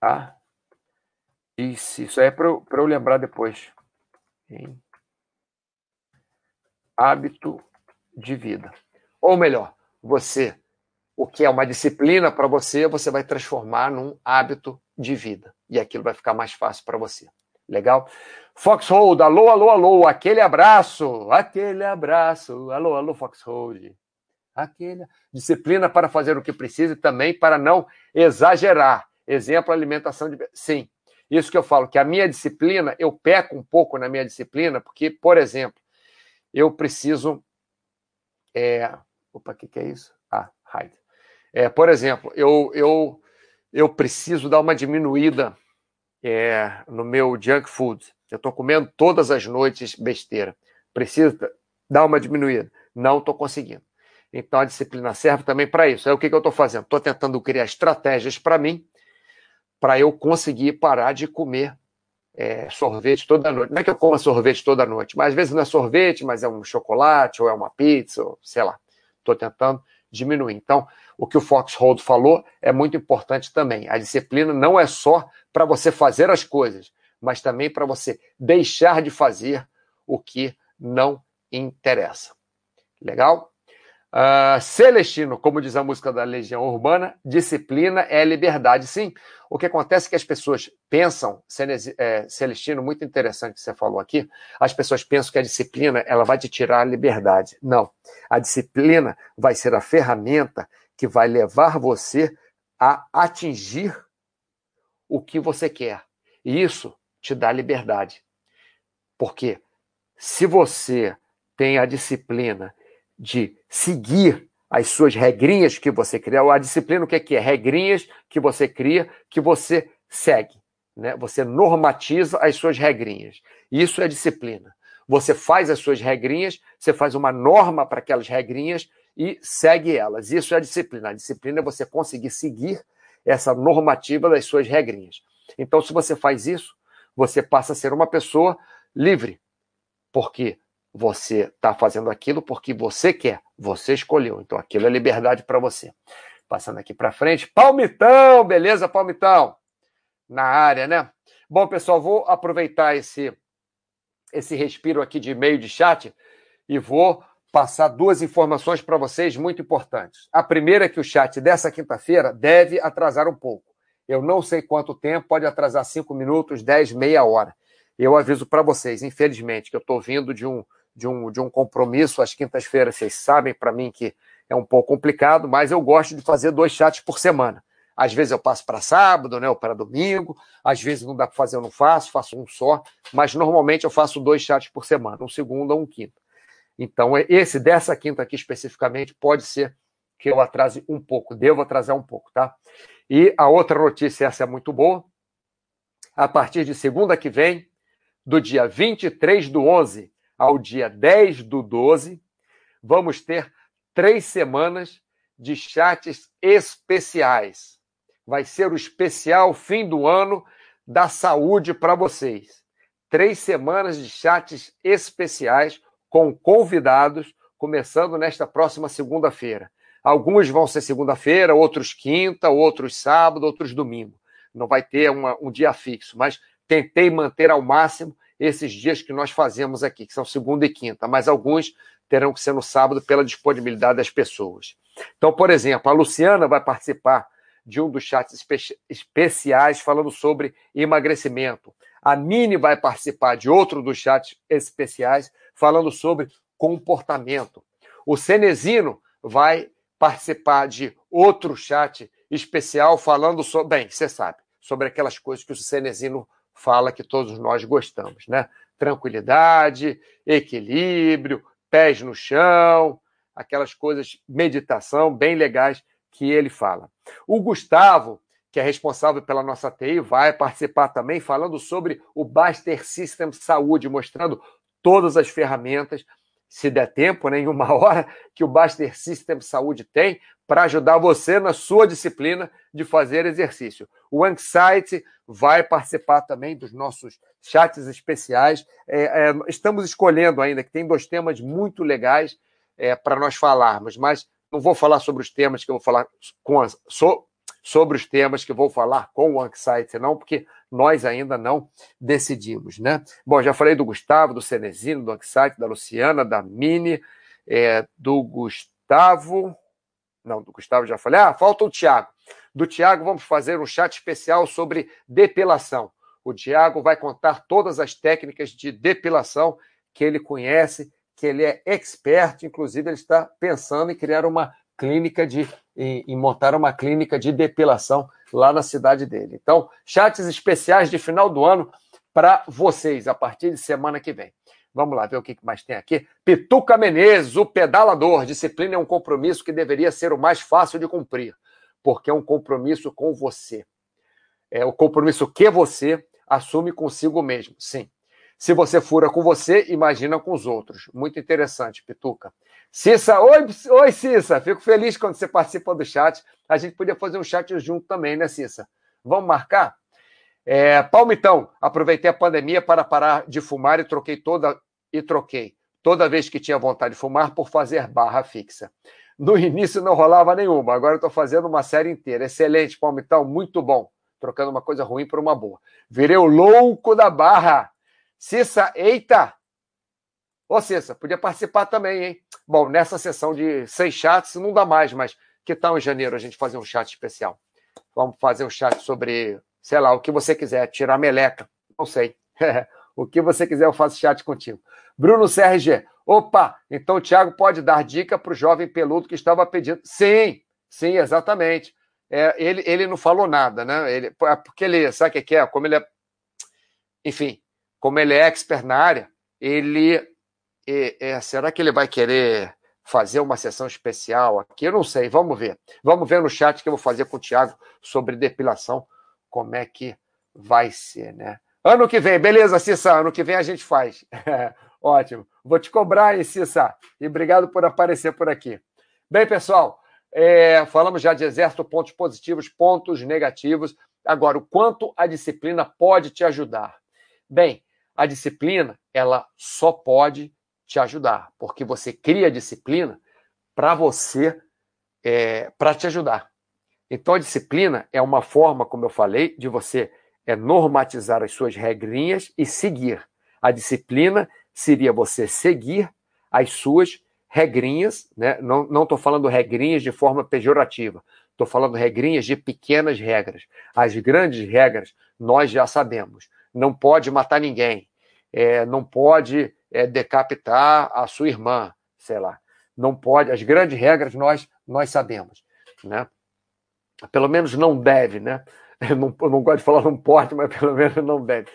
S1: a isso, isso é para eu, eu lembrar depois. Em hábito de vida. Ou melhor, você, o que é uma disciplina para você, você vai transformar num hábito de vida. E aquilo vai ficar mais fácil para você. Legal? Foxhold, alô, alô, alô, aquele abraço, aquele abraço, alô, alô, Foxhold. Aquele... Disciplina para fazer o que precisa e também para não exagerar. Exemplo, alimentação de. Sim, isso que eu falo, que a minha disciplina, eu peco um pouco na minha disciplina, porque, por exemplo, eu preciso é... Opa, o que, que é isso? Ah, hide. É, por exemplo, eu, eu, eu preciso dar uma diminuída é, no meu junk food. Eu estou comendo todas as noites besteira. Preciso dar uma diminuída. Não estou conseguindo. Então a disciplina serve também para isso. Aí o que, que eu estou fazendo? Estou tentando criar estratégias para mim, para eu conseguir parar de comer é, sorvete toda noite. Não é que eu coma sorvete toda noite, mas às vezes não é sorvete, mas é um chocolate, ou é uma pizza, ou sei lá. Estou tentando diminuir. Então, o que o Foxhold falou é muito importante também. A disciplina não é só para você fazer as coisas, mas também para você deixar de fazer o que não interessa. Legal? Uh, Celestino, como diz a música da Legião Urbana, disciplina é liberdade. Sim, o que acontece é que as pessoas pensam, é, Celestino, muito interessante que você falou aqui, as pessoas pensam que a disciplina ela vai te tirar a liberdade. Não, a disciplina vai ser a ferramenta que vai levar você a atingir o que você quer. E isso te dá liberdade. Porque se você tem a disciplina de seguir as suas regrinhas que você cria. A disciplina, o que é que é? Regrinhas que você cria, que você segue. Né? Você normatiza as suas regrinhas. Isso é disciplina. Você faz as suas regrinhas, você faz uma norma para aquelas regrinhas e segue elas. Isso é disciplina. A disciplina é você conseguir seguir essa normativa das suas regrinhas. Então, se você faz isso, você passa a ser uma pessoa livre. Porque você está fazendo aquilo porque você quer, você escolheu. Então aquilo é liberdade para você. Passando aqui para frente, Palmitão, beleza, Palmitão? Na área, né? Bom, pessoal, vou aproveitar esse esse respiro aqui de e-mail de chat e vou passar duas informações para vocês muito importantes. A primeira é que o chat dessa quinta-feira deve atrasar um pouco. Eu não sei quanto tempo, pode atrasar cinco minutos, dez, meia hora. Eu aviso para vocês, infelizmente, que eu estou vindo de um de um, de um compromisso às quintas-feiras. Vocês sabem para mim que é um pouco complicado, mas eu gosto de fazer dois chats por semana. Às vezes eu passo para sábado, né, ou para domingo. Às vezes não dá para fazer, eu não faço, faço um só. Mas normalmente eu faço dois chats por semana, um segundo ou um quinto. Então, é, esse dessa quinta aqui especificamente pode ser que eu atrase um pouco, devo atrasar um pouco, tá? E a outra notícia, essa é muito boa. A partir de segunda que vem, do dia 23 do 11 ao dia 10 do 12, vamos ter três semanas de chats especiais. Vai ser o especial fim do ano da saúde para vocês. Três semanas de chats especiais com convidados, começando nesta próxima segunda-feira. Alguns vão ser segunda-feira, outros quinta, outros sábado, outros domingo. Não vai ter uma, um dia fixo, mas tentei manter ao máximo esses dias que nós fazemos aqui, que são segunda e quinta, mas alguns terão que ser no sábado pela disponibilidade das pessoas. Então, por exemplo, a Luciana vai participar de um dos chats espe especiais falando sobre emagrecimento. A Mini vai participar de outro dos chats especiais falando sobre comportamento. O Cenezino vai participar de outro chat especial falando sobre, bem, você sabe, sobre aquelas coisas que o Cenezino fala que todos nós gostamos, né? Tranquilidade, equilíbrio, pés no chão, aquelas coisas, meditação bem legais que ele fala. O Gustavo, que é responsável pela nossa TI, vai participar também falando sobre o Baster System Saúde, mostrando todas as ferramentas, se der tempo, né, em uma hora, que o Baster System Saúde tem para ajudar você na sua disciplina de fazer exercício. O Anxiety vai participar também dos nossos chats especiais. É, é, estamos escolhendo ainda, que tem dois temas muito legais é, para nós falarmos, mas não vou falar sobre os temas que eu vou falar com a, so, sobre os temas que vou falar com o Anxiety, não, porque nós ainda não decidimos, né? Bom, já falei do Gustavo, do Cenezino, do Anxiety, da Luciana, da Mini, é, do Gustavo. Não, do Gustavo já falei. Ah, falta o Tiago. Do Tiago, vamos fazer um chat especial sobre depilação. O Tiago vai contar todas as técnicas de depilação que ele conhece que ele é expert, inclusive ele está pensando em criar uma clínica de em, em, montar uma clínica de depilação lá na cidade dele. Então, chats especiais de final do ano para vocês a partir de semana que vem. Vamos lá ver o que mais tem aqui. Pituca Menezes, o pedalador. Disciplina é um compromisso que deveria ser o mais fácil de cumprir, porque é um compromisso com você. É o compromisso que você assume consigo mesmo. Sim. Se você fura com você, imagina com os outros. Muito interessante, Pituca. Cissa, oi, oi Cissa. Fico feliz quando você participa do chat. A gente podia fazer um chat junto também, né, Cissa? Vamos marcar? É, Palmitão, aproveitei a pandemia para parar de fumar e troquei toda e troquei toda vez que tinha vontade de fumar por fazer barra fixa. No início não rolava nenhuma, agora estou fazendo uma série inteira. Excelente, Palmitão, muito bom. Trocando uma coisa ruim por uma boa. Virei o louco da barra. Cissa, eita! Ô, Cissa, podia participar também, hein? Bom, nessa sessão de seis chats não dá mais, mas que tal em janeiro a gente fazer um chat especial? Vamos fazer um chat sobre, sei lá, o que você quiser, tirar meleca, não sei. o que você quiser, eu faço chat contigo. Bruno CRG, opa, então o Thiago pode dar dica para o jovem peludo que estava pedindo. Sim, sim, exatamente. É, ele, ele não falou nada, né? Ele, é porque ele, sabe o que é? Como ele é. Enfim, como ele é expert na área, ele. É, é, será que ele vai querer fazer uma sessão especial aqui? Eu não sei, vamos ver. Vamos ver no chat que eu vou fazer com o Tiago sobre depilação, como é que vai ser, né? Ano que vem, beleza, Cissa? Ano que vem a gente faz. Ótimo. Vou te cobrar, hein, Cissa? E obrigado por aparecer por aqui. Bem, pessoal, é, falamos já de exército, pontos positivos, pontos negativos. Agora, o quanto a disciplina pode te ajudar? Bem, a disciplina, ela só pode te ajudar, porque você cria disciplina para você, é, para te ajudar. Então, a disciplina é uma forma, como eu falei, de você é, normatizar as suas regrinhas e seguir. A disciplina seria você seguir as suas regrinhas, né? não estou falando regrinhas de forma pejorativa, estou falando regrinhas de pequenas regras. As grandes regras nós já sabemos. Não pode matar ninguém, é, não pode é, decapitar a sua irmã, sei lá. Não pode. As grandes regras nós nós sabemos, né? Pelo menos não deve, né? Eu não, eu não gosto de falar não pode, mas pelo menos não deve.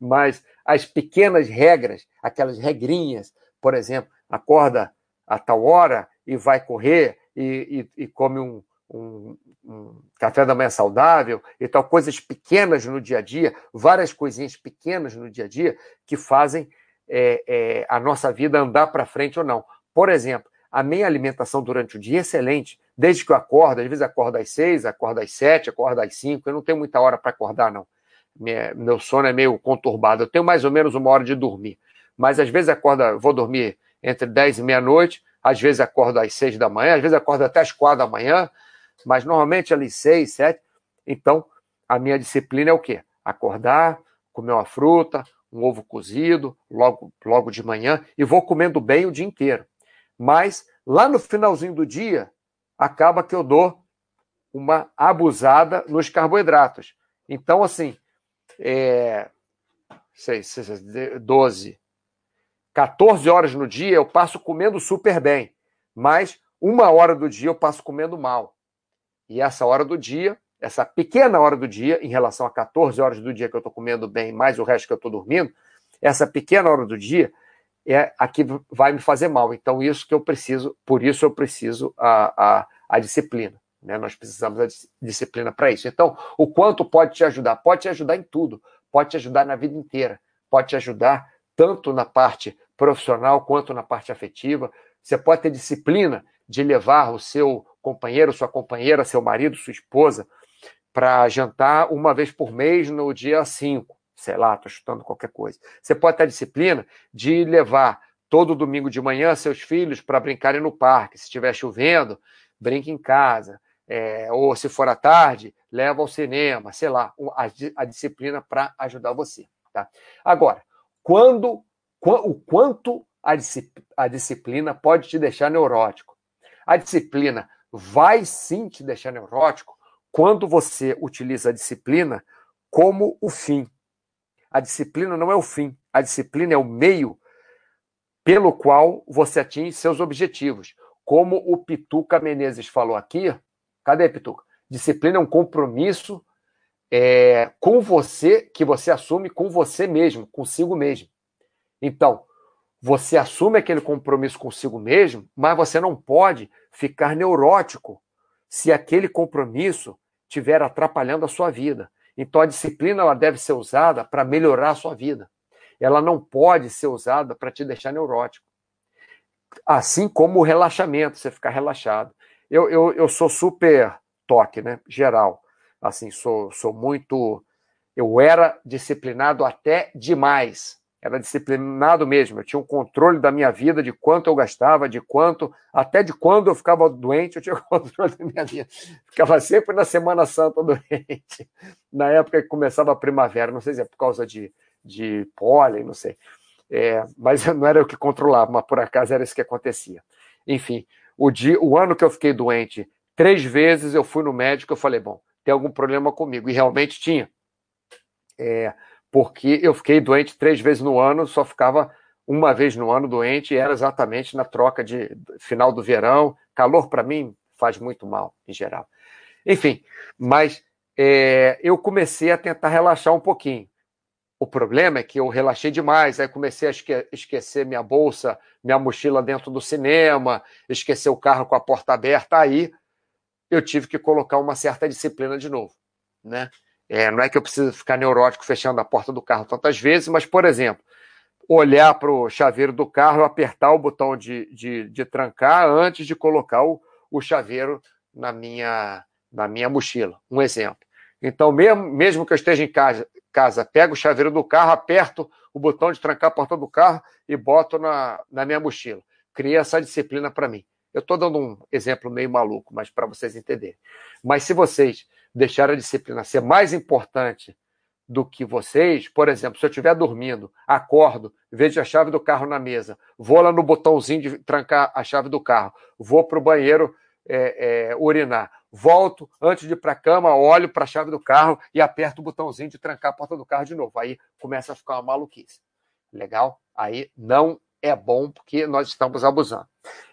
S1: Mas as pequenas regras, aquelas regrinhas, por exemplo, acorda a tal hora e vai correr e, e, e come um, um, um, café da manhã saudável e tal, coisas pequenas no dia a dia, várias coisinhas pequenas no dia a dia que fazem é, é, a nossa vida andar para frente ou não. Por exemplo, a minha alimentação durante o dia é excelente, desde que eu acordo, às vezes acordo às seis, acordo às sete, acordo às cinco, eu não tenho muita hora para acordar, não. Minha, meu sono é meio conturbado, eu tenho mais ou menos uma hora de dormir, mas às vezes acordo, vou dormir entre dez e meia-noite, às vezes acordo às seis da manhã, às vezes acordo até às quatro da manhã, mas normalmente ali seis, sete. Então, a minha disciplina é o quê? Acordar, comer uma fruta, um ovo cozido logo, logo de manhã e vou comendo bem o dia inteiro. Mas lá no finalzinho do dia, acaba que eu dou uma abusada nos carboidratos. Então, assim, é, sei, 12, 14 horas no dia eu passo comendo super bem, mas uma hora do dia eu passo comendo mal. E essa hora do dia, essa pequena hora do dia, em relação a 14 horas do dia que eu estou comendo bem, mais o resto que eu estou dormindo, essa pequena hora do dia é a que vai me fazer mal. Então, isso que eu preciso, por isso eu preciso a, a, a disciplina. Né? Nós precisamos da disciplina para isso. Então, o quanto pode te ajudar? Pode te ajudar em tudo, pode te ajudar na vida inteira, pode te ajudar tanto na parte profissional quanto na parte afetiva. Você pode ter disciplina de levar o seu companheiro, sua companheira, seu marido, sua esposa para jantar uma vez por mês no dia 5. Sei lá, estou chutando qualquer coisa. Você pode ter disciplina de levar todo domingo de manhã seus filhos para brincarem no parque. Se estiver chovendo, brinque em casa. É, ou se for à tarde, leva ao cinema, sei lá, a, a disciplina para ajudar você. Tá? Agora, quando o quanto a, a disciplina pode te deixar neurótico? A disciplina vai sim te deixar neurótico quando você utiliza a disciplina como o fim. A disciplina não é o fim, a disciplina é o meio pelo qual você atinge seus objetivos. Como o Pituca Menezes falou aqui, cadê Pituca? Disciplina é um compromisso é, com você que você assume com você mesmo, consigo mesmo. Então, você assume aquele compromisso consigo mesmo, mas você não pode ficar neurótico se aquele compromisso estiver atrapalhando a sua vida. Então, a disciplina ela deve ser usada para melhorar a sua vida. Ela não pode ser usada para te deixar neurótico. Assim como o relaxamento, você ficar relaxado. Eu, eu, eu sou super toque, né? Geral. Assim, sou, sou muito. Eu era disciplinado até demais era disciplinado mesmo. Eu tinha um controle da minha vida, de quanto eu gastava, de quanto, até de quando eu ficava doente, eu tinha controle da minha vida. Ficava sempre na Semana Santa doente, na época que começava a primavera. Não sei se é por causa de, de pólen, não sei. É, mas não era eu que controlava, mas por acaso era isso que acontecia. Enfim, o, dia, o ano que eu fiquei doente, três vezes eu fui no médico, eu falei, bom, tem algum problema comigo. E realmente tinha. É, porque eu fiquei doente três vezes no ano, só ficava uma vez no ano doente, e era exatamente na troca de final do verão. Calor, para mim, faz muito mal, em geral. Enfim, mas é, eu comecei a tentar relaxar um pouquinho. O problema é que eu relaxei demais, aí comecei a esque esquecer minha bolsa, minha mochila dentro do cinema, esquecer o carro com a porta aberta, aí eu tive que colocar uma certa disciplina de novo, né? É, não é que eu preciso ficar neurótico fechando a porta do carro tantas vezes, mas, por exemplo, olhar para o chaveiro do carro, apertar o botão de, de, de trancar antes de colocar o, o chaveiro na minha, na minha mochila. Um exemplo. Então, mesmo, mesmo que eu esteja em casa, casa, pego o chaveiro do carro, aperto o botão de trancar a porta do carro e boto na, na minha mochila. Cria essa disciplina para mim. Eu estou dando um exemplo meio maluco, mas para vocês entenderem. Mas se vocês deixar a disciplina ser mais importante do que vocês, por exemplo, se eu estiver dormindo, acordo, vejo a chave do carro na mesa, vou lá no botãozinho de trancar a chave do carro, vou para o banheiro é, é, urinar, volto, antes de ir para a cama, olho para a chave do carro e aperto o botãozinho de trancar a porta do carro de novo. Aí começa a ficar uma maluquice. Legal? Aí não é bom porque nós estamos abusando.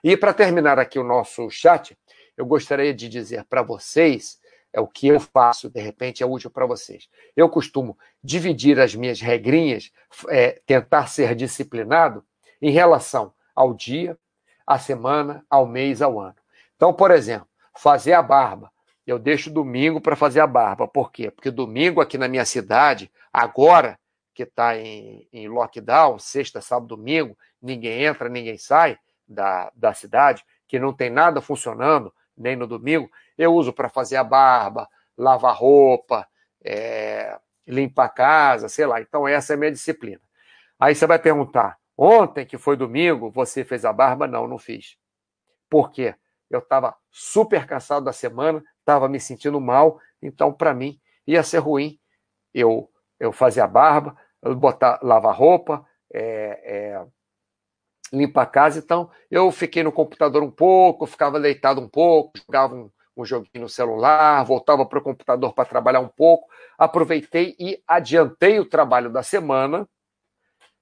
S1: E para terminar aqui o nosso chat, eu gostaria de dizer para vocês é o que eu faço, de repente é útil para vocês. Eu costumo dividir as minhas regrinhas, é, tentar ser disciplinado em relação ao dia, à semana, ao mês, ao ano. Então, por exemplo, fazer a barba. Eu deixo domingo para fazer a barba. Por quê? Porque domingo aqui na minha cidade, agora que está em, em lockdown, sexta, sábado, domingo, ninguém entra, ninguém sai da, da cidade, que não tem nada funcionando, nem no domingo, eu uso para fazer a barba, lavar roupa, é, limpar a casa, sei lá. Então, essa é a minha disciplina. Aí você vai perguntar: ontem, que foi domingo, você fez a barba? Não, não fiz. Por quê? Eu estava super cansado da semana, estava me sentindo mal, então, para mim, ia ser ruim eu, eu fazer a barba, botar, lavar roupa, é, é, limpar a casa. Então, eu fiquei no computador um pouco, ficava deitado um pouco, jogava um, um joguinho no celular, voltava para o computador para trabalhar um pouco. Aproveitei e adiantei o trabalho da semana,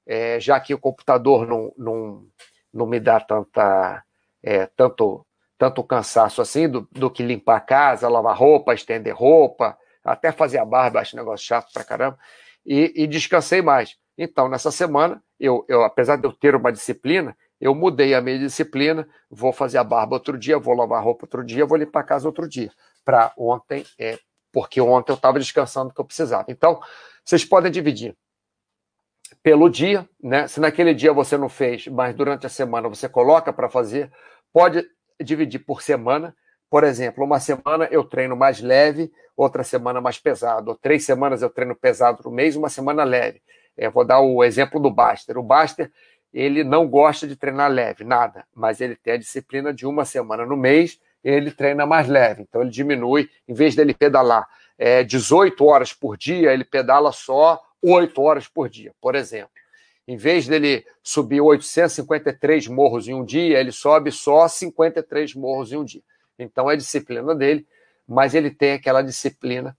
S1: é, já que o computador não, não, não me dá tanta, é, tanto, tanto cansaço assim do, do que limpar a casa, lavar roupa, estender roupa, até fazer a barba, acho um negócio chato pra caramba, e, e descansei mais. Então, nessa semana, eu, eu, apesar de eu ter uma disciplina, eu mudei a minha disciplina, vou fazer a barba outro dia, vou lavar a roupa outro dia, vou limpar a casa outro dia. Para ontem, é, porque ontem eu estava descansando que eu precisava. Então, vocês podem dividir pelo dia, né? Se naquele dia você não fez, mas durante a semana você coloca para fazer, pode dividir por semana. Por exemplo, uma semana eu treino mais leve, outra semana mais pesado. Ou três semanas eu treino pesado no mês, uma semana leve. É, vou dar o exemplo do Baster. O Baster, ele não gosta de treinar leve, nada, mas ele tem a disciplina de uma semana no mês, ele treina mais leve. Então ele diminui, em vez dele pedalar é, 18 horas por dia, ele pedala só 8 horas por dia, por exemplo. Em vez dele subir 853 morros em um dia, ele sobe só 53 morros em um dia. Então é disciplina dele, mas ele tem aquela disciplina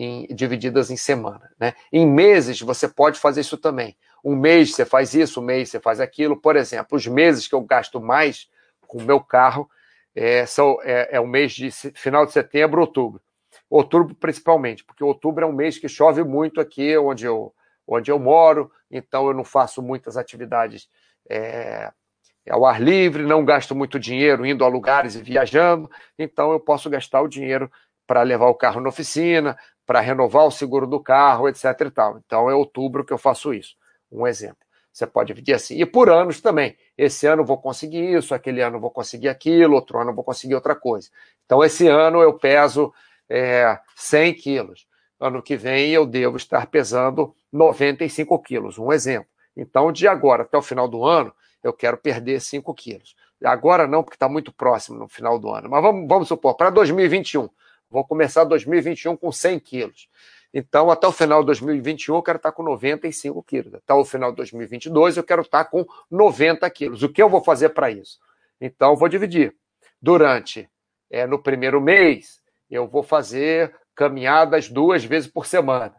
S1: em, divididas em semana. Né? Em meses, você pode fazer isso também. Um mês você faz isso, um mês você faz aquilo. Por exemplo, os meses que eu gasto mais com o meu carro é, são, é, é o mês de final de setembro, outubro. Outubro principalmente, porque outubro é um mês que chove muito aqui onde eu, onde eu moro, então eu não faço muitas atividades é, ao ar livre, não gasto muito dinheiro indo a lugares e viajando, então eu posso gastar o dinheiro para levar o carro na oficina, para renovar o seguro do carro, etc. e tal. Então é outubro que eu faço isso. Um exemplo. Você pode dividir assim. E por anos também. Esse ano eu vou conseguir isso, aquele ano eu vou conseguir aquilo, outro ano eu vou conseguir outra coisa. Então, esse ano eu peso é, 100 quilos. Ano que vem eu devo estar pesando 95 quilos. Um exemplo. Então, de agora até o final do ano, eu quero perder 5 quilos. Agora não, porque está muito próximo no final do ano. Mas vamos, vamos supor, para 2021, Vou começar 2021 com 100 quilos. Então, até o final de 2021, eu quero estar com 95 quilos. Até o final de 2022, eu quero estar com 90 quilos. O que eu vou fazer para isso? Então, vou dividir. Durante, é, no primeiro mês, eu vou fazer caminhadas duas vezes por semana.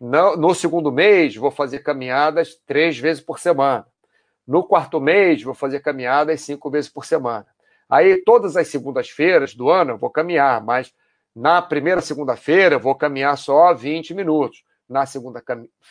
S1: No, no segundo mês, vou fazer caminhadas três vezes por semana. No quarto mês, vou fazer caminhadas cinco vezes por semana. Aí, todas as segundas-feiras do ano, eu vou caminhar, mas na primeira segunda-feira, eu vou caminhar só 20 minutos. Na segunda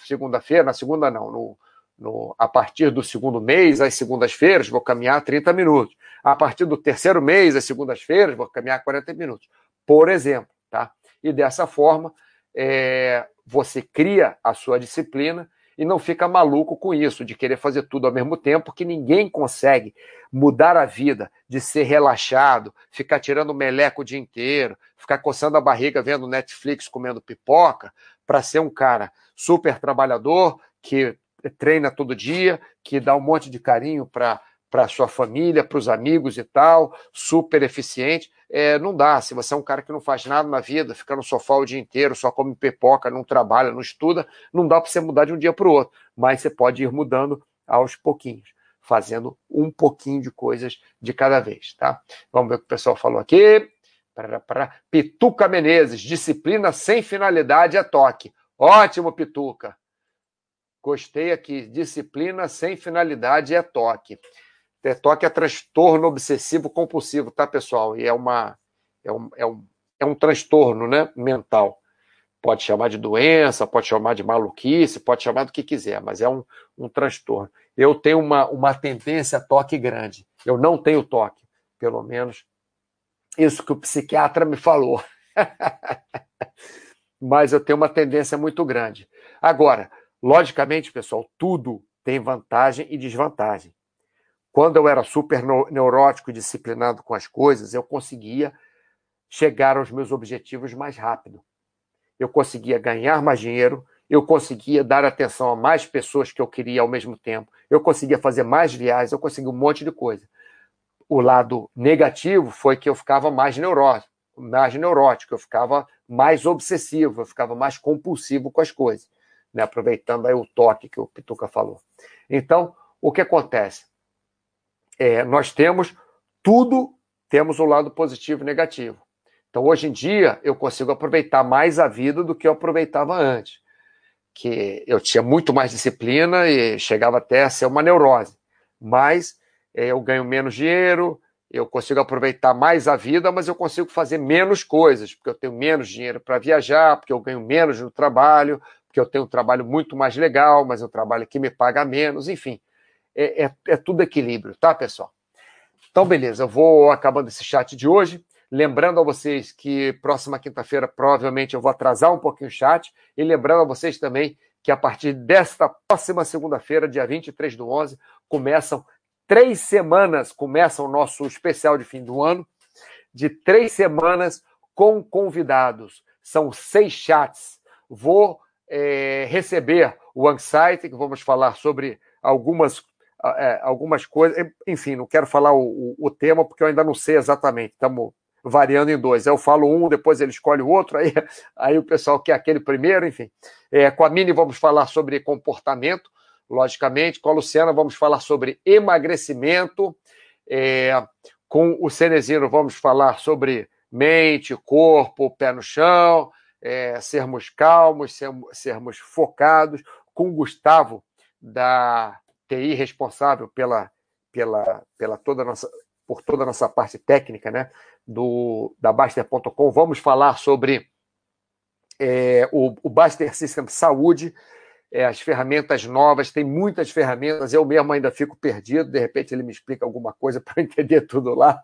S1: segunda-feira, na segunda não, no, no, a partir do segundo mês, às segundas-feiras, vou caminhar 30 minutos. A partir do terceiro mês, às segundas-feiras, vou caminhar 40 minutos. Por exemplo, tá? E dessa forma, é, você cria a sua disciplina e não fica maluco com isso, de querer fazer tudo ao mesmo tempo, que ninguém consegue mudar a vida de ser relaxado, ficar tirando meleco o dia inteiro, ficar coçando a barriga vendo Netflix, comendo pipoca, para ser um cara super trabalhador, que treina todo dia, que dá um monte de carinho para para sua família, para os amigos e tal, super eficiente. É, não dá. Se você é um cara que não faz nada na vida, fica no sofá o dia inteiro, só come pipoca, não trabalha, não estuda, não dá para você mudar de um dia para o outro. Mas você pode ir mudando aos pouquinhos, fazendo um pouquinho de coisas de cada vez, tá? Vamos ver o que o pessoal falou aqui. Pituca Menezes, disciplina sem finalidade é toque. Ótimo, Pituca. Gostei aqui. Disciplina sem finalidade é toque. TETOC é transtorno obsessivo compulsivo, tá, pessoal? E é uma é um, é um, é um transtorno né, mental. Pode chamar de doença, pode chamar de maluquice, pode chamar do que quiser, mas é um, um transtorno. Eu tenho uma, uma tendência a toque grande. Eu não tenho toque, pelo menos isso que o psiquiatra me falou. mas eu tenho uma tendência muito grande. Agora, logicamente, pessoal, tudo tem vantagem e desvantagem. Quando eu era super neurótico e disciplinado com as coisas, eu conseguia chegar aos meus objetivos mais rápido. Eu conseguia ganhar mais dinheiro, eu conseguia dar atenção a mais pessoas que eu queria ao mesmo tempo, eu conseguia fazer mais viagens, eu conseguia um monte de coisa. O lado negativo foi que eu ficava mais neurótico, mais neurótico, eu ficava mais obsessivo, eu ficava mais compulsivo com as coisas. né? aproveitando aí o toque que o Pituca falou. Então, o que acontece? É, nós temos tudo, temos o um lado positivo e negativo. Então, hoje em dia, eu consigo aproveitar mais a vida do que eu aproveitava antes. Que eu tinha muito mais disciplina e chegava até a ser uma neurose. Mas é, eu ganho menos dinheiro, eu consigo aproveitar mais a vida, mas eu consigo fazer menos coisas, porque eu tenho menos dinheiro para viajar, porque eu ganho menos no trabalho, porque eu tenho um trabalho muito mais legal, mas é um trabalho que me paga menos, enfim. É, é, é tudo equilíbrio, tá, pessoal? Então, beleza, eu vou acabando esse chat de hoje. Lembrando a vocês que próxima quinta-feira provavelmente eu vou atrasar um pouquinho o chat. E lembrando a vocês também que a partir desta próxima segunda-feira, dia 23 do 11, começam três semanas, começa o nosso especial de fim do ano, de três semanas com convidados. São seis chats. Vou é, receber o Anxiety, que vamos falar sobre algumas é, algumas coisas. Enfim, não quero falar o, o, o, tema porque eu ainda não sei exatamente. Estamos variando em dois. Eu falo um, depois ele escolhe o outro, aí, aí o pessoal quer aquele primeiro, enfim. É, com a Mini vamos falar sobre comportamento, logicamente. Com a Luciana vamos falar sobre emagrecimento. É, com o Cenezino vamos falar sobre mente, corpo, pé no chão, é, sermos calmos, sermos, sermos focados. Com o Gustavo, da TI, responsável pela, pela, pela toda nossa por toda a nossa parte técnica, né, do, da Baster.com. Vamos falar sobre é, o, o Baster System Saúde, é, as ferramentas novas, tem muitas ferramentas, eu mesmo ainda fico perdido, de repente ele me explica alguma coisa para entender tudo lá.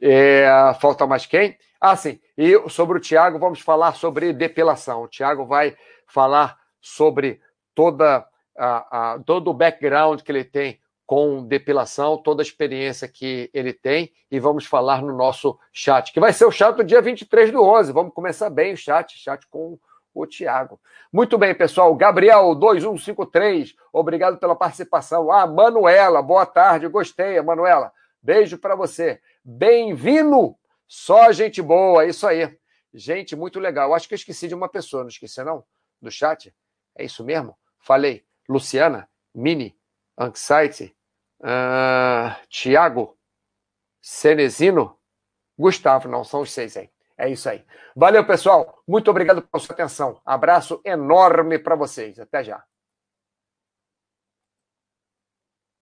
S1: É, falta mais quem? Ah, sim, e sobre o Tiago, vamos falar sobre depilação. O Tiago vai falar sobre toda a, a, todo o background que ele tem com depilação, toda a experiência que ele tem, e vamos falar no nosso chat, que vai ser o chat do dia 23 do 11. Vamos começar bem o chat, chat com o Tiago. Muito bem, pessoal. Gabriel 2153, obrigado pela participação. Ah, Manuela, boa tarde, gostei, Manuela. Beijo para você. Bem-vindo! Só gente boa, isso aí. Gente, muito legal. Acho que eu esqueci de uma pessoa, não esqueci, não? Do chat? É isso mesmo? Falei. Luciana, Mini, Anxiety, uh, Tiago, Cenezino, Gustavo, não, são os seis aí. É isso aí. Valeu, pessoal. Muito obrigado pela sua atenção. Abraço enorme para vocês. Até já.